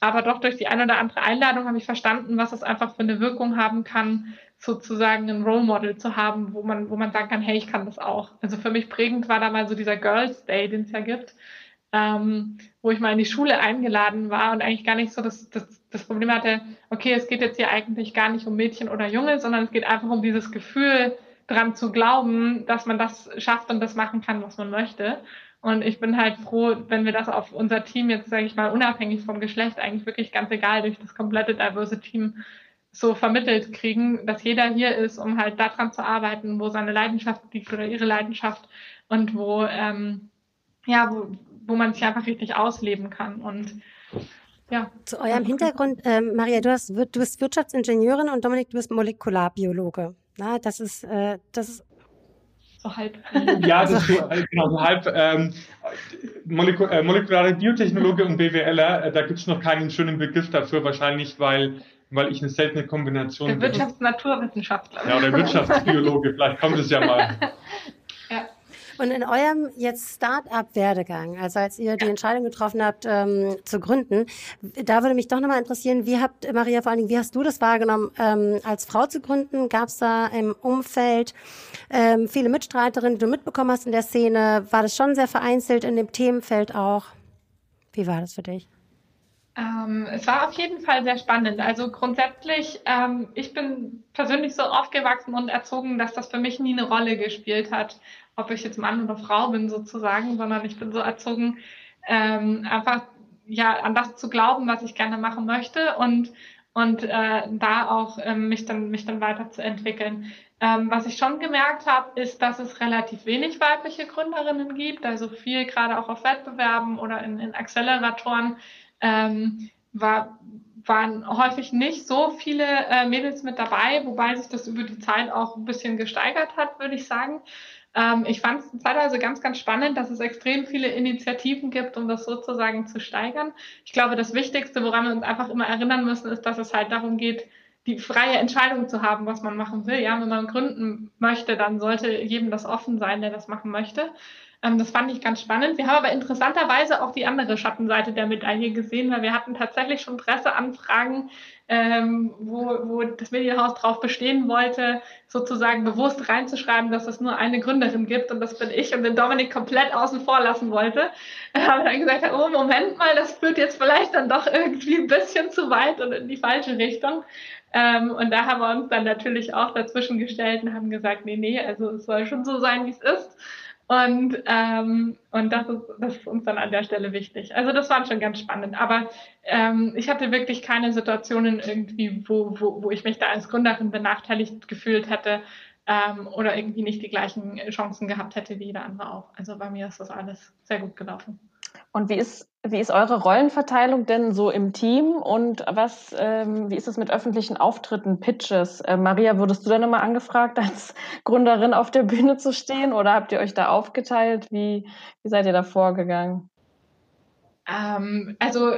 Aber doch durch die eine oder andere Einladung habe ich verstanden, was es einfach für eine Wirkung haben kann, sozusagen ein Role Model zu haben, wo man, wo man sagen kann, hey, ich kann das auch. Also für mich prägend war da mal so dieser Girls Day, den es ja gibt, ähm, wo ich mal in die Schule eingeladen war und eigentlich gar nicht so das, das, das Problem hatte, okay, es geht jetzt hier eigentlich gar nicht um Mädchen oder Junge, sondern es geht einfach um dieses Gefühl, dran zu glauben, dass man das schafft und das machen kann, was man möchte. Und ich bin halt froh, wenn wir das auf unser Team jetzt, sage ich mal, unabhängig vom Geschlecht, eigentlich wirklich ganz egal, durch das komplette diverse Team so vermittelt kriegen, dass jeder hier ist, um halt daran zu arbeiten, wo seine Leidenschaft liegt oder ihre Leidenschaft und wo, ähm, ja, wo, wo man sich einfach richtig ausleben kann. Und ja. Zu eurem Hintergrund, ähm, Maria, du, hast, du bist Wirtschaftsingenieurin und Dominik, du bist Molekularbiologe. Na, das ist, äh, das ist so halb. Ja, das ist so, äh, genau, so halb. Ähm, Molekul äh, molekulare Biotechnologe und BWLer, äh, da gibt es noch keinen schönen Begriff dafür, wahrscheinlich, weil, weil ich eine seltene Kombination der bin. Wirtschaftsnaturwissenschaftler. Ja, oder Wirtschaftsbiologe, vielleicht kommt es ja mal. Und in eurem jetzt Start-up-Werdegang, also als ihr die Entscheidung getroffen habt, ähm, zu gründen, da würde mich doch nochmal interessieren, wie habt, Maria, vor allen Dingen, wie hast du das wahrgenommen, ähm, als Frau zu gründen? Gab es da im Umfeld ähm, viele Mitstreiterinnen, die du mitbekommen hast in der Szene? War das schon sehr vereinzelt in dem Themenfeld auch? Wie war das für dich? Ähm, es war auf jeden Fall sehr spannend. Also grundsätzlich, ähm, ich bin persönlich so aufgewachsen und erzogen, dass das für mich nie eine Rolle gespielt hat, ob ich jetzt Mann oder Frau bin sozusagen, sondern ich bin so erzogen, ähm, einfach ja an das zu glauben, was ich gerne machen möchte und und äh, da auch ähm, mich dann mich dann weiterzuentwickeln. Ähm, was ich schon gemerkt habe, ist, dass es relativ wenig weibliche Gründerinnen gibt, also viel gerade auch auf Wettbewerben oder in, in Acceleratoren ähm, war waren häufig nicht so viele äh, Mädels mit dabei, wobei sich das über die Zeit auch ein bisschen gesteigert hat, würde ich sagen. Ähm, ich fand es teilweise ganz, ganz spannend, dass es extrem viele Initiativen gibt, um das sozusagen zu steigern. Ich glaube, das Wichtigste, woran wir uns einfach immer erinnern müssen, ist, dass es halt darum geht, die freie Entscheidung zu haben, was man machen will. Ja, wenn man gründen möchte, dann sollte jedem das offen sein, der das machen möchte. Ähm, das fand ich ganz spannend. Wir haben aber interessanterweise auch die andere Schattenseite der Medaille gesehen, weil wir hatten tatsächlich schon Presseanfragen, ähm, wo, wo das Medienhaus darauf bestehen wollte, sozusagen bewusst reinzuschreiben, dass es nur eine Gründerin gibt und das bin ich und den Dominik komplett außen vor lassen wollte. Aber dann gesagt, oh Moment mal, das führt jetzt vielleicht dann doch irgendwie ein bisschen zu weit und in die falsche Richtung. Ähm, und da haben wir uns dann natürlich auch dazwischen gestellt und haben gesagt, nee, nee, also es soll schon so sein, wie es ist. Und, ähm, und das, ist, das ist uns dann an der Stelle wichtig. Also das war schon ganz spannend. Aber ähm, ich hatte wirklich keine Situationen irgendwie, wo, wo, wo ich mich da als Gründerin benachteiligt gefühlt hätte ähm, oder irgendwie nicht die gleichen Chancen gehabt hätte wie jeder andere auch. Also bei mir ist das alles sehr gut gelaufen. Und wie ist, wie ist eure Rollenverteilung denn so im Team und was, ähm, wie ist es mit öffentlichen Auftritten, Pitches? Äh, Maria, wurdest du dann immer angefragt, als Gründerin auf der Bühne zu stehen oder habt ihr euch da aufgeteilt? Wie, wie seid ihr da vorgegangen? Ähm, also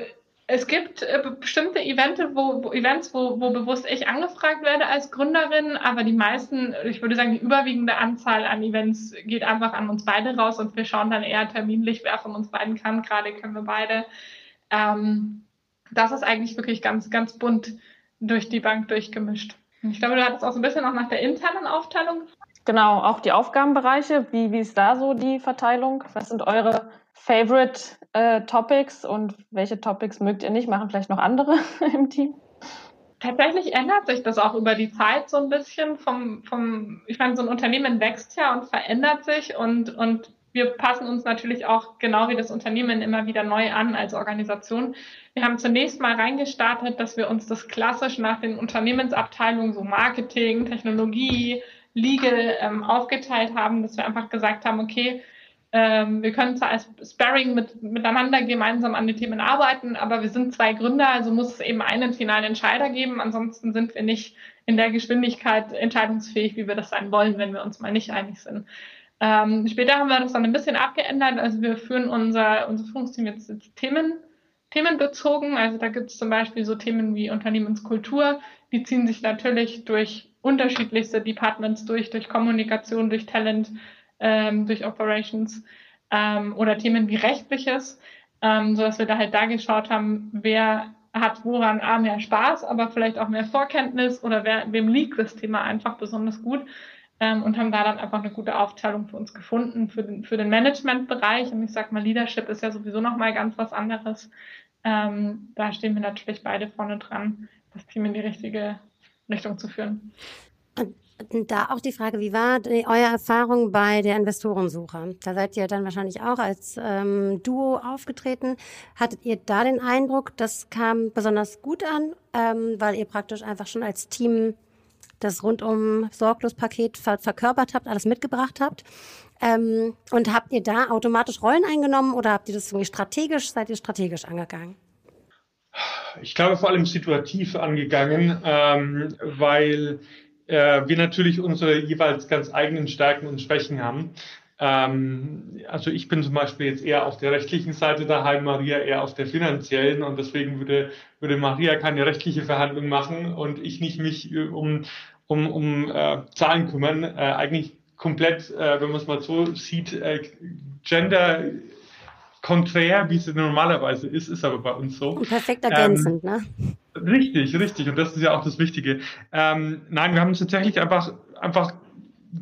es gibt äh, bestimmte Events, wo, wo, Events wo, wo bewusst ich angefragt werde als Gründerin, aber die meisten, ich würde sagen, die überwiegende Anzahl an Events geht einfach an uns beide raus und wir schauen dann eher terminlich, wer von uns beiden kann. Gerade können wir beide. Ähm, das ist eigentlich wirklich ganz, ganz bunt durch die Bank durchgemischt. Ich glaube, du hattest auch so ein bisschen auch nach der internen Aufteilung. Genau, auch die Aufgabenbereiche. Wie, wie ist da so die Verteilung? Was sind eure Favorite äh, Topics und welche Topics mögt ihr nicht? Machen vielleicht noch andere im Team? Tatsächlich ändert sich das auch über die Zeit so ein bisschen vom, vom, ich meine, so ein Unternehmen wächst ja und verändert sich und, und wir passen uns natürlich auch genau wie das Unternehmen immer wieder neu an als Organisation. Wir haben zunächst mal reingestartet, dass wir uns das klassisch nach den Unternehmensabteilungen, so Marketing, Technologie, Legal ähm, aufgeteilt haben, dass wir einfach gesagt haben, okay, ähm, wir können zwar als Sparring mit, miteinander gemeinsam an den Themen arbeiten, aber wir sind zwei Gründer, also muss es eben einen finalen Entscheider geben. Ansonsten sind wir nicht in der Geschwindigkeit entscheidungsfähig, wie wir das sein wollen, wenn wir uns mal nicht einig sind. Ähm, später haben wir das dann ein bisschen abgeändert. Also wir führen unser, unser Führungsteam jetzt, jetzt Themen, themenbezogen. Also da gibt es zum Beispiel so Themen wie Unternehmenskultur. Die ziehen sich natürlich durch unterschiedlichste Departments durch, durch Kommunikation, durch Talent, ähm, durch Operations ähm, oder Themen wie Rechtliches, ähm, sodass wir da halt da geschaut haben, wer hat woran A mehr Spaß, aber vielleicht auch mehr Vorkenntnis oder wer, wem liegt das Thema einfach besonders gut ähm, und haben da dann einfach eine gute Aufteilung für uns gefunden für den, für den Managementbereich. Und ich sag mal, Leadership ist ja sowieso nochmal ganz was anderes. Ähm, da stehen wir natürlich beide vorne dran, das Team in die richtige Richtung zu führen. Da auch die Frage, wie war die, eure Erfahrung bei der Investorensuche? Da seid ihr dann wahrscheinlich auch als ähm, Duo aufgetreten. Hattet ihr da den Eindruck, das kam besonders gut an, ähm, weil ihr praktisch einfach schon als Team das rundum Sorglos-Paket ver verkörpert habt, alles mitgebracht habt? Ähm, und habt ihr da automatisch Rollen eingenommen oder habt ihr das irgendwie strategisch, seid ihr strategisch angegangen? Ich glaube vor allem situativ angegangen, ähm, weil äh, wir natürlich unsere jeweils ganz eigenen Stärken und Schwächen haben. Ähm, also ich bin zum Beispiel jetzt eher auf der rechtlichen Seite daheim, Maria eher auf der finanziellen und deswegen würde, würde Maria keine rechtliche Verhandlung machen und ich nicht mich äh, um, um, um äh, Zahlen kümmern. Äh, eigentlich komplett, äh, wenn man es mal so sieht, äh, Gender konträr, wie es normalerweise ist, ist aber bei uns so. Und perfekt ergänzend, ähm, ne? Richtig, richtig. Und das ist ja auch das Wichtige. Ähm, nein, wir haben uns tatsächlich einfach, einfach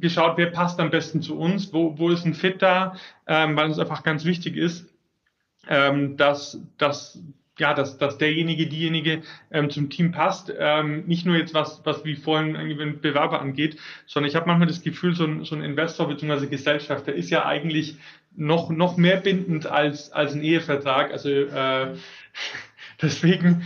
geschaut, wer passt am besten zu uns, wo, wo ist ein Fit da, ähm, weil uns einfach ganz wichtig ist, ähm, dass, dass ja, dass, dass derjenige, diejenige ähm, zum Team passt. Ähm, nicht nur jetzt was, was wie vorhin ein Bewerber angeht, sondern ich habe manchmal das Gefühl, so ein, so ein Investor bzw. Gesellschafter ist ja eigentlich noch, noch mehr bindend als, als ein Ehevertrag. Also äh, Deswegen,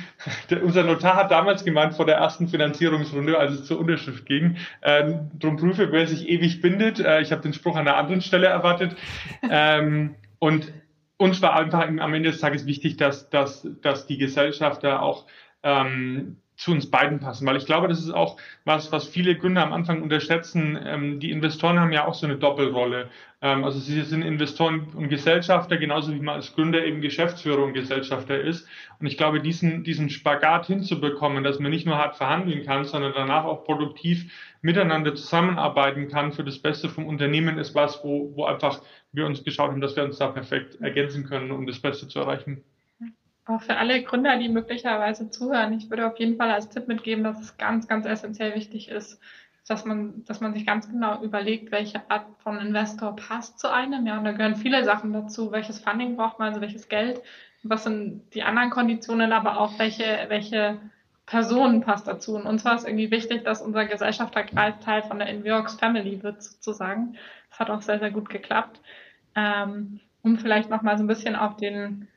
der, unser Notar hat damals gemeint, vor der ersten Finanzierungsrunde, als es zur Unterschrift ging, äh, drum prüfe, wer sich ewig bindet. Äh, ich habe den Spruch an einer anderen Stelle erwartet. Ähm, und uns war einfach am Ende des Tages wichtig, dass, dass, dass die Gesellschafter auch ähm, zu uns beiden passen, weil ich glaube, das ist auch was, was viele Gründer am Anfang unterschätzen. Ähm, die Investoren haben ja auch so eine Doppelrolle. Ähm, also sie sind Investoren und Gesellschafter, genauso wie man als Gründer eben Geschäftsführer und Gesellschafter ist. Und ich glaube, diesen, diesen Spagat hinzubekommen, dass man nicht nur hart verhandeln kann, sondern danach auch produktiv miteinander zusammenarbeiten kann für das Beste vom Unternehmen, ist was, wo, wo einfach wir uns geschaut haben, dass wir uns da perfekt ergänzen können, um das Beste zu erreichen auch für alle Gründer, die möglicherweise zuhören, ich würde auf jeden Fall als Tipp mitgeben, dass es ganz, ganz essentiell wichtig ist, dass man, dass man sich ganz genau überlegt, welche Art von Investor passt zu einem. Ja, und da gehören viele Sachen dazu. Welches Funding braucht man, also welches Geld, was sind die anderen Konditionen, aber auch welche, welche Personen passt dazu. Und uns war es irgendwie wichtig, dass unser Gesellschafterkreis Teil von der Inviox Family wird, sozusagen. Das hat auch sehr, sehr gut geklappt. Ähm, um vielleicht nochmal so ein bisschen auf den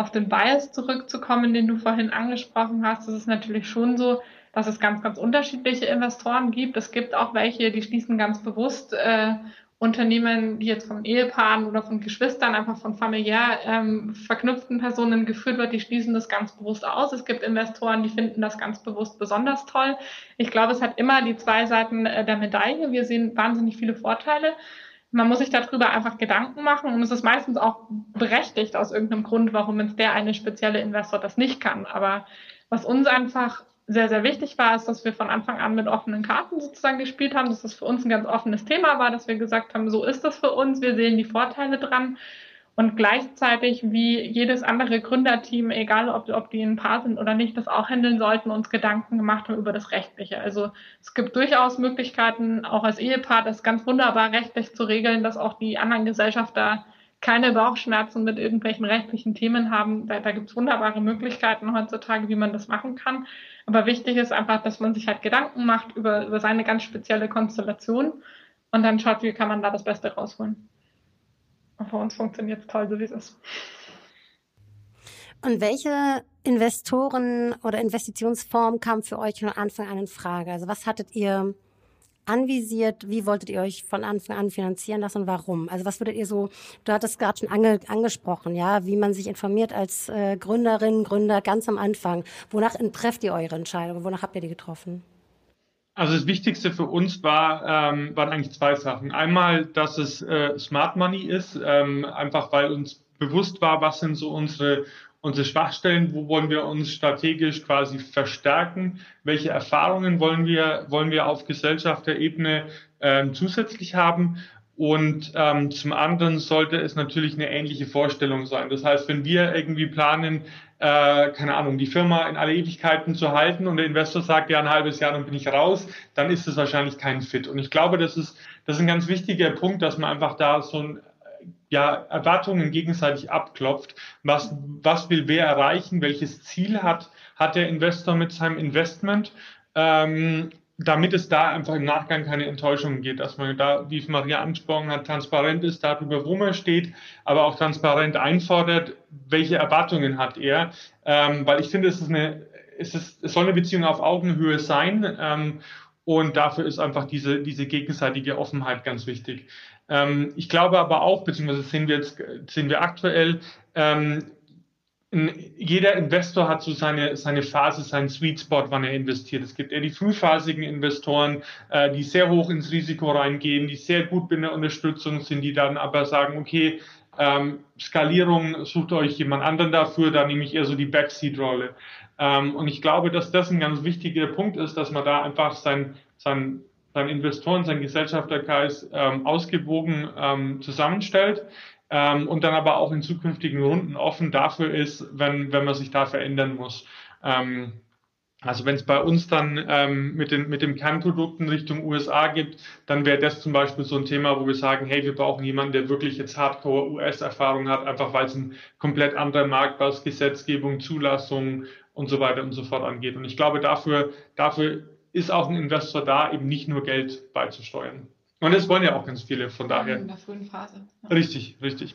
auf den Bias zurückzukommen, den du vorhin angesprochen hast, ist es natürlich schon so, dass es ganz, ganz unterschiedliche Investoren gibt. Es gibt auch welche, die schließen ganz bewusst äh, Unternehmen, die jetzt von Ehepaaren oder von Geschwistern, einfach von familiär ähm, verknüpften Personen geführt wird, die schließen das ganz bewusst aus. Es gibt Investoren, die finden das ganz bewusst besonders toll. Ich glaube, es hat immer die zwei Seiten äh, der Medaille. Wir sehen wahnsinnig viele Vorteile. Man muss sich darüber einfach Gedanken machen und es ist meistens auch berechtigt aus irgendeinem Grund, warum jetzt der eine spezielle Investor das nicht kann. Aber was uns einfach sehr, sehr wichtig war, ist, dass wir von Anfang an mit offenen Karten sozusagen gespielt haben, dass das für uns ein ganz offenes Thema war, dass wir gesagt haben, so ist das für uns, wir sehen die Vorteile dran und gleichzeitig wie jedes andere Gründerteam, egal ob, ob die ein Paar sind oder nicht, das auch handeln sollten, uns Gedanken gemacht haben über das Rechtliche. Also es gibt durchaus Möglichkeiten, auch als Ehepaar das ganz wunderbar rechtlich zu regeln, dass auch die anderen Gesellschafter keine Bauchschmerzen mit irgendwelchen rechtlichen Themen haben. Da, da gibt es wunderbare Möglichkeiten heutzutage, wie man das machen kann. Aber wichtig ist einfach, dass man sich halt Gedanken macht über, über seine ganz spezielle Konstellation und dann schaut, wie kann man da das Beste rausholen. Für uns funktioniert es toll, so wie es ist. Und welche Investoren oder Investitionsform kam für euch von Anfang an in Frage? Also was hattet ihr anvisiert? Wie wolltet ihr euch von Anfang an finanzieren lassen und warum? Also was würdet ihr so, du hattest gerade schon ange, angesprochen, ja, wie man sich informiert als äh, Gründerin, Gründer ganz am Anfang. Wonach trefft ihr eure Entscheidung? Wonach habt ihr die getroffen? Also das Wichtigste für uns war, ähm, waren eigentlich zwei Sachen. Einmal, dass es äh, Smart Money ist, ähm, einfach weil uns bewusst war, was sind so unsere, unsere Schwachstellen, wo wollen wir uns strategisch quasi verstärken, welche Erfahrungen wollen wir, wollen wir auf Gesellschafterebene ähm, zusätzlich haben. Und ähm, zum anderen sollte es natürlich eine ähnliche Vorstellung sein. Das heißt, wenn wir irgendwie planen, äh, keine Ahnung, die Firma in alle Ewigkeiten zu halten und der Investor sagt, ja, ein halbes Jahr, dann bin ich raus, dann ist es wahrscheinlich kein Fit. Und ich glaube, das ist, das ist ein ganz wichtiger Punkt, dass man einfach da so ein ja, Erwartungen gegenseitig abklopft. Was, was will wer erreichen? Welches Ziel hat, hat der Investor mit seinem Investment? Ähm, damit es da einfach im Nachgang keine Enttäuschungen geht, dass man da, wie Maria angesprochen hat, transparent ist darüber, wo man steht, aber auch transparent einfordert, welche Erwartungen hat er. Ähm, weil ich finde, es ist eine, es, ist, es soll eine Beziehung auf Augenhöhe sein. Ähm, und dafür ist einfach diese, diese gegenseitige Offenheit ganz wichtig. Ähm, ich glaube aber auch, beziehungsweise sehen wir jetzt, sehen wir aktuell, ähm, jeder Investor hat so seine, seine Phase, seinen Sweet Spot, wann er investiert. Es gibt eher die frühphasigen Investoren, äh, die sehr hoch ins Risiko reingehen, die sehr gut in der Unterstützung sind, die dann aber sagen, okay, ähm, Skalierung, sucht euch jemand anderen dafür, da nehme ich eher so die Backseat-Rolle. Ähm, und ich glaube, dass das ein ganz wichtiger Punkt ist, dass man da einfach sein, sein, sein Investoren, sein Gesellschafterkreis ähm, ausgewogen ähm, zusammenstellt ähm, und dann aber auch in zukünftigen Runden offen dafür ist, wenn, wenn man sich da verändern muss. Ähm, also wenn es bei uns dann ähm, mit, den, mit den Kernprodukten Richtung USA gibt, dann wäre das zum Beispiel so ein Thema, wo wir sagen, hey, wir brauchen jemanden, der wirklich jetzt Hardcore US-Erfahrung hat, einfach weil es ein komplett anderer Markt, was Gesetzgebung, Zulassung und so weiter und so fort angeht. Und ich glaube, dafür, dafür ist auch ein Investor da, eben nicht nur Geld beizusteuern. Und das wollen ja auch ganz viele, von daher. In der frühen Phase. Ja. Richtig, richtig.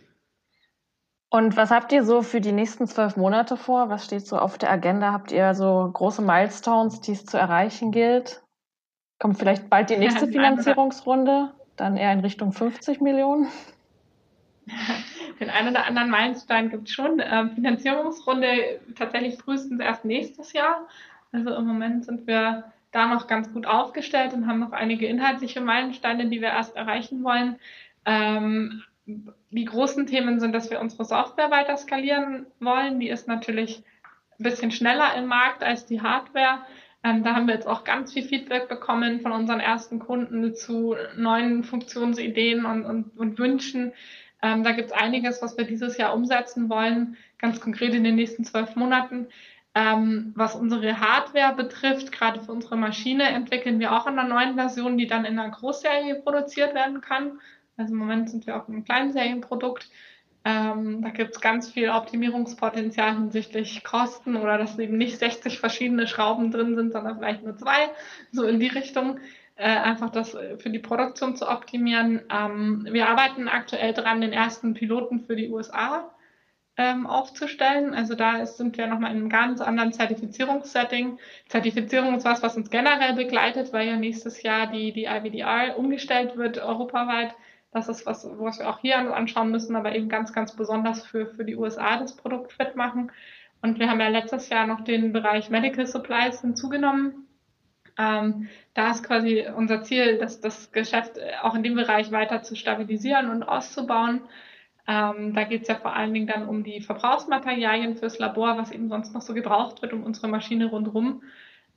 Und was habt ihr so für die nächsten zwölf Monate vor? Was steht so auf der Agenda? Habt ihr so große Milestones, die es zu erreichen gilt? Kommt vielleicht bald die nächste Finanzierungsrunde? Dann eher in Richtung 50 Millionen? Den einen oder anderen Meilenstein gibt es schon. Ähm, Finanzierungsrunde tatsächlich frühestens erst nächstes Jahr. Also im Moment sind wir da noch ganz gut aufgestellt und haben noch einige inhaltliche Meilensteine, die wir erst erreichen wollen. Ähm, die großen Themen sind, dass wir unsere Software weiter skalieren wollen. Die ist natürlich ein bisschen schneller im Markt als die Hardware. Ähm, da haben wir jetzt auch ganz viel Feedback bekommen von unseren ersten Kunden zu neuen Funktionsideen und, und, und Wünschen. Ähm, da gibt es einiges, was wir dieses Jahr umsetzen wollen, ganz konkret in den nächsten zwölf Monaten. Ähm, was unsere Hardware betrifft, gerade für unsere Maschine, entwickeln wir auch an einer neuen Version, die dann in einer Großserie produziert werden kann. Also im Moment sind wir auf einem Kleinserienprodukt. Ähm, da gibt es ganz viel Optimierungspotenzial hinsichtlich Kosten oder dass eben nicht 60 verschiedene Schrauben drin sind, sondern vielleicht nur zwei, so in die Richtung. Äh, einfach das für die Produktion zu optimieren. Ähm, wir arbeiten aktuell dran, den ersten Piloten für die USA ähm, aufzustellen. Also da ist, sind wir nochmal in einem ganz anderen Zertifizierungssetting. Zertifizierung ist was, was uns generell begleitet, weil ja nächstes Jahr die, die IVDR umgestellt wird europaweit. Das ist was, was wir auch hier anschauen müssen, aber eben ganz, ganz besonders für, für die USA das Produkt fit machen. Und wir haben ja letztes Jahr noch den Bereich Medical Supplies hinzugenommen. Ähm, da ist quasi unser Ziel, dass das Geschäft auch in dem Bereich weiter zu stabilisieren und auszubauen. Ähm, da geht es ja vor allen Dingen dann um die Verbrauchsmaterialien fürs Labor, was eben sonst noch so gebraucht wird um unsere Maschine rundherum.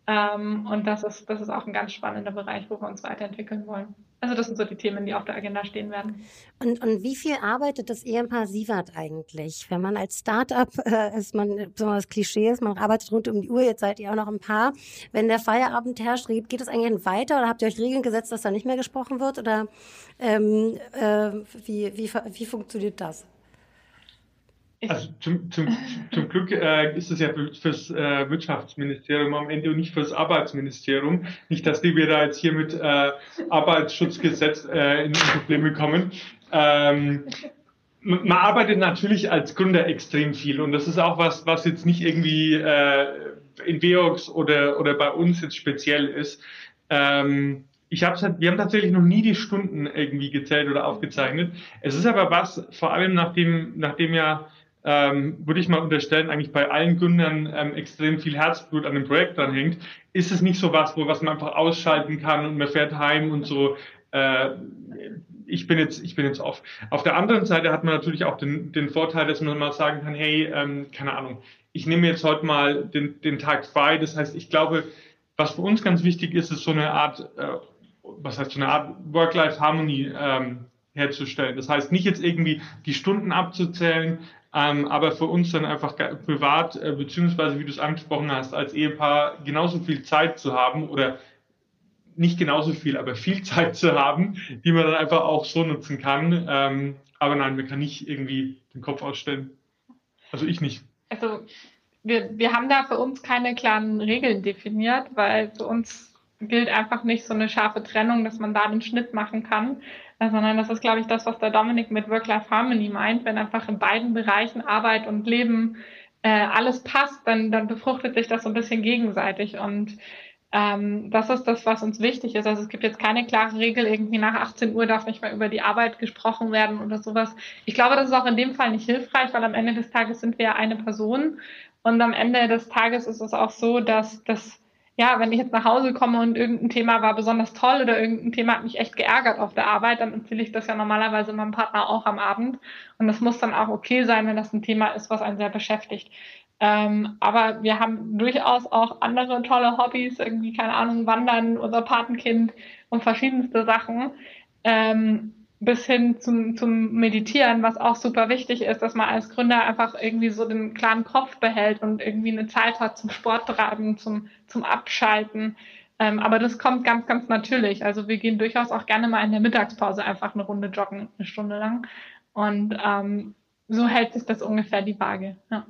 Ähm, und das ist, das ist auch ein ganz spannender Bereich, wo wir uns weiterentwickeln wollen. Also das sind so die Themen, die auf der Agenda stehen werden. Und, und wie viel arbeitet das EMH Sievert eigentlich? Wenn man als Startup, äh, ist man, besonders Klischee ist, man arbeitet rund um die Uhr, jetzt seid ihr auch noch ein paar. Wenn der Feierabend herrscht, geht es eigentlich weiter oder habt ihr euch Regeln gesetzt, dass da nicht mehr gesprochen wird? Oder ähm, äh, wie, wie, wie funktioniert das? Also zum, zum, zum Glück äh, ist es ja für, fürs äh, Wirtschaftsministerium am Ende und nicht fürs Arbeitsministerium. Nicht, dass die wir da jetzt hier mit äh, Arbeitsschutzgesetz äh, in Probleme kommen. Ähm, man arbeitet natürlich als Gründer extrem viel und das ist auch was, was jetzt nicht irgendwie äh, in Veox oder, oder bei uns jetzt speziell ist. Ähm, ich hab's, halt, wir haben tatsächlich noch nie die Stunden irgendwie gezählt oder aufgezeichnet. Es ist aber was, vor allem nachdem, nachdem ja ähm, würde ich mal unterstellen, eigentlich bei allen Gründern ähm, extrem viel Herzblut an dem Projekt dran hängt, ist es nicht so was, wo was man einfach ausschalten kann und man fährt heim und so. Äh, ich bin jetzt, ich bin jetzt off. Auf der anderen Seite hat man natürlich auch den, den Vorteil, dass man mal sagen kann, hey, ähm, keine Ahnung, ich nehme jetzt heute mal den, den Tag frei. Das heißt, ich glaube, was für uns ganz wichtig ist, ist so eine Art, äh, was heißt so eine Art Work-Life-Harmony ähm, herzustellen. Das heißt, nicht jetzt irgendwie die Stunden abzuzählen, ähm, aber für uns dann einfach privat, äh, beziehungsweise wie du es angesprochen hast, als Ehepaar genauso viel Zeit zu haben oder nicht genauso viel, aber viel Zeit zu haben, die man dann einfach auch so nutzen kann. Ähm, aber nein, man kann nicht irgendwie den Kopf ausstellen. Also ich nicht. Also wir, wir haben da für uns keine klaren Regeln definiert, weil für uns gilt einfach nicht so eine scharfe Trennung, dass man da den Schnitt machen kann, äh, sondern das ist, glaube ich, das, was der Dominik mit Work-Life-Harmony meint. Wenn einfach in beiden Bereichen Arbeit und Leben äh, alles passt, dann, dann befruchtet sich das so ein bisschen gegenseitig und ähm, das ist das, was uns wichtig ist. Also es gibt jetzt keine klare Regel, irgendwie nach 18 Uhr darf nicht mehr über die Arbeit gesprochen werden oder sowas. Ich glaube, das ist auch in dem Fall nicht hilfreich, weil am Ende des Tages sind wir ja eine Person und am Ende des Tages ist es auch so, dass das ja, wenn ich jetzt nach Hause komme und irgendein Thema war besonders toll oder irgendein Thema hat mich echt geärgert auf der Arbeit, dann erzähle ich das ja normalerweise meinem Partner auch am Abend. Und das muss dann auch okay sein, wenn das ein Thema ist, was einen sehr beschäftigt. Ähm, aber wir haben durchaus auch andere tolle Hobbys, irgendwie, keine Ahnung, Wandern, unser Patenkind und verschiedenste Sachen. Ähm, bis hin zum, zum Meditieren, was auch super wichtig ist, dass man als Gründer einfach irgendwie so den klaren Kopf behält und irgendwie eine Zeit hat zum Sport treiben, zum, zum Abschalten. Ähm, aber das kommt ganz, ganz natürlich. Also wir gehen durchaus auch gerne mal in der Mittagspause einfach eine Runde joggen, eine Stunde lang. Und ähm, so hält sich das ungefähr die Waage. Ja.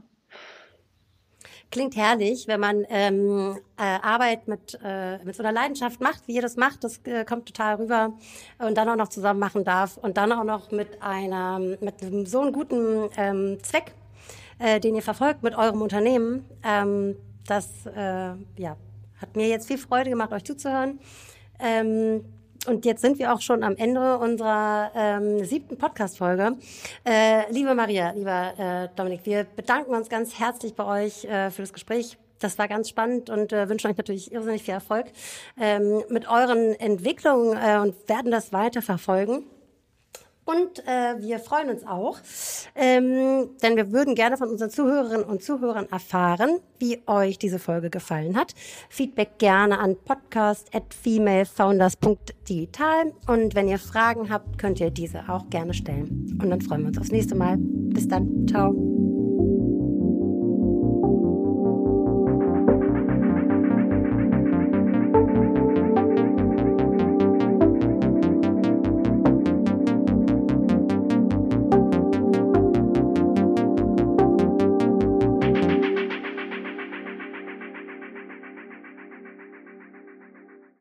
Klingt herrlich, wenn man ähm, äh, Arbeit mit, äh, mit so einer Leidenschaft macht, wie ihr das macht. Das äh, kommt total rüber und dann auch noch zusammen machen darf und dann auch noch mit einer mit so einem guten ähm, Zweck, äh, den ihr verfolgt mit eurem Unternehmen. Ähm, das äh, ja, hat mir jetzt viel Freude gemacht, euch zuzuhören. Ähm, und jetzt sind wir auch schon am Ende unserer ähm, siebten Podcast-Folge. Äh, liebe Maria, lieber äh, Dominik, wir bedanken uns ganz herzlich bei euch äh, für das Gespräch. Das war ganz spannend und äh, wünschen euch natürlich irrsinnig viel Erfolg ähm, mit euren Entwicklungen äh, und werden das weiter verfolgen. Und äh, wir freuen uns auch, ähm, denn wir würden gerne von unseren Zuhörerinnen und Zuhörern erfahren, wie euch diese Folge gefallen hat. Feedback gerne an podcast@femalefounders.digital und wenn ihr Fragen habt, könnt ihr diese auch gerne stellen. Und dann freuen wir uns aufs nächste Mal. Bis dann. Ciao.